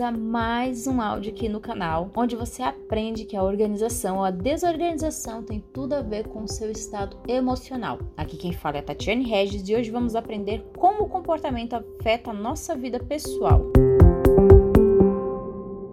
a mais um áudio aqui no canal, onde você aprende que a organização ou a desorganização tem tudo a ver com o seu estado emocional. Aqui quem fala é Tatiane Regis e hoje vamos aprender como o comportamento afeta a nossa vida pessoal.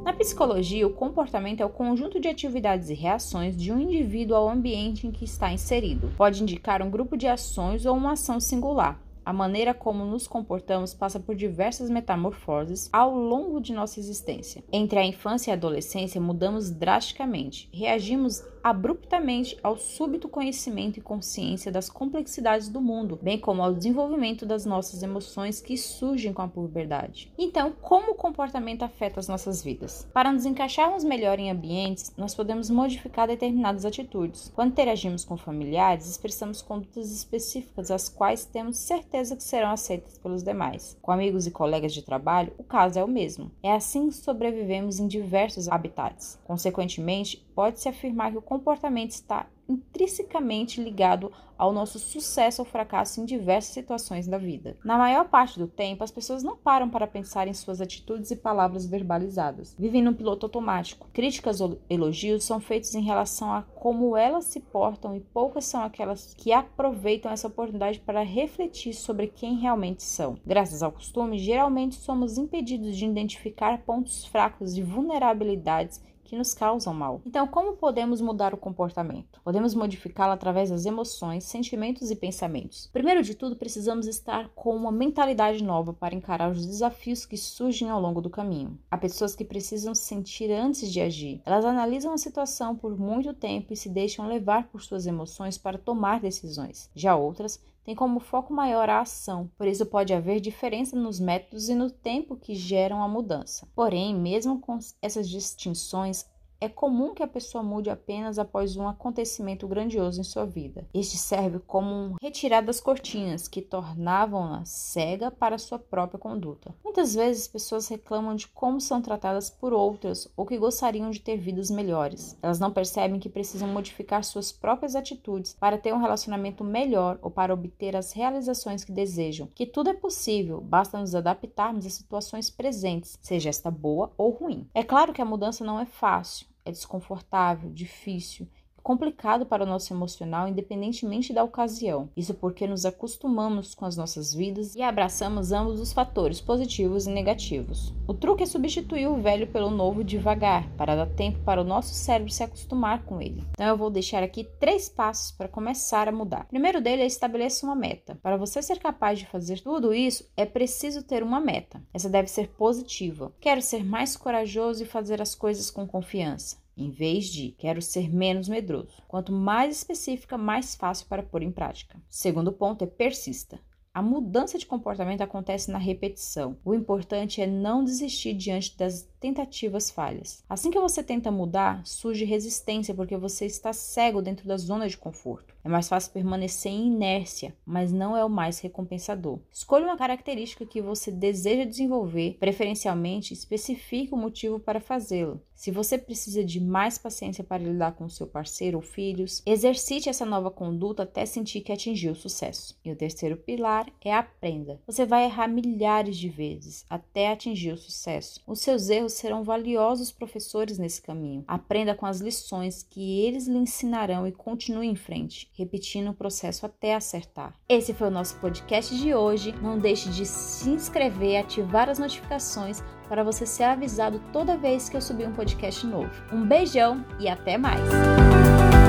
Na psicologia, o comportamento é o conjunto de atividades e reações de um indivíduo ao ambiente em que está inserido. Pode indicar um grupo de ações ou uma ação singular. A maneira como nos comportamos passa por diversas metamorfoses ao longo de nossa existência. Entre a infância e a adolescência, mudamos drasticamente. Reagimos abruptamente ao súbito conhecimento e consciência das complexidades do mundo, bem como ao desenvolvimento das nossas emoções que surgem com a puberdade. Então, como o comportamento afeta as nossas vidas? Para nos encaixarmos melhor em ambientes, nós podemos modificar determinadas atitudes. Quando interagimos com familiares, expressamos condutas específicas as quais temos certeza que serão aceitas pelos demais. Com amigos e colegas de trabalho, o caso é o mesmo. É assim que sobrevivemos em diversos habitats. Consequentemente, pode-se afirmar que o comportamento está intrinsecamente ligado ao nosso sucesso ou fracasso em diversas situações da vida. Na maior parte do tempo, as pessoas não param para pensar em suas atitudes e palavras verbalizadas. Vivem no piloto automático. Críticas ou elogios são feitos em relação a como elas se portam e poucas são aquelas que aproveitam essa oportunidade para refletir sobre quem realmente são. Graças ao costume, geralmente somos impedidos de identificar pontos fracos e vulnerabilidades que nos causam mal. Então, como podemos mudar o comportamento? Podemos modificá-lo através das emoções, sentimentos e pensamentos. Primeiro de tudo, precisamos estar com uma mentalidade nova para encarar os desafios que surgem ao longo do caminho. Há pessoas que precisam sentir antes de agir. Elas analisam a situação por muito tempo e se deixam levar por suas emoções para tomar decisões. Já outras tem como foco maior a ação, por isso pode haver diferença nos métodos e no tempo que geram a mudança. Porém, mesmo com essas distinções, é comum que a pessoa mude apenas após um acontecimento grandioso em sua vida. Este serve como um retirar das cortinas que tornavam-na cega para sua própria conduta. Muitas vezes pessoas reclamam de como são tratadas por outras ou que gostariam de ter vidas melhores. Elas não percebem que precisam modificar suas próprias atitudes para ter um relacionamento melhor ou para obter as realizações que desejam. Que tudo é possível, basta nos adaptarmos às situações presentes, seja esta boa ou ruim. É claro que a mudança não é fácil é desconfortável, difícil complicado para o nosso emocional, independentemente da ocasião. Isso porque nos acostumamos com as nossas vidas e abraçamos ambos os fatores positivos e negativos. O truque é substituir o velho pelo novo devagar, para dar tempo para o nosso cérebro se acostumar com ele. Então eu vou deixar aqui três passos para começar a mudar. O primeiro dele é estabelecer uma meta. Para você ser capaz de fazer tudo isso, é preciso ter uma meta. Essa deve ser positiva. Quero ser mais corajoso e fazer as coisas com confiança em vez de quero ser menos medroso. Quanto mais específica, mais fácil para pôr em prática. Segundo ponto é persista. A mudança de comportamento acontece na repetição. O importante é não desistir diante das tentativas falhas. Assim que você tenta mudar, surge resistência porque você está cego dentro da zona de conforto. É mais fácil permanecer em inércia, mas não é o mais recompensador. Escolha uma característica que você deseja desenvolver, preferencialmente especifique o motivo para fazê-lo. Se você precisa de mais paciência para lidar com seu parceiro ou filhos, exercite essa nova conduta até sentir que atingiu o sucesso. E o terceiro pilar é aprenda. Você vai errar milhares de vezes até atingir o sucesso. Os seus erros serão valiosos professores nesse caminho. Aprenda com as lições que eles lhe ensinarão e continue em frente repetindo o processo até acertar. Esse foi o nosso podcast de hoje. Não deixe de se inscrever, ativar as notificações para você ser avisado toda vez que eu subir um podcast novo. Um beijão e até mais!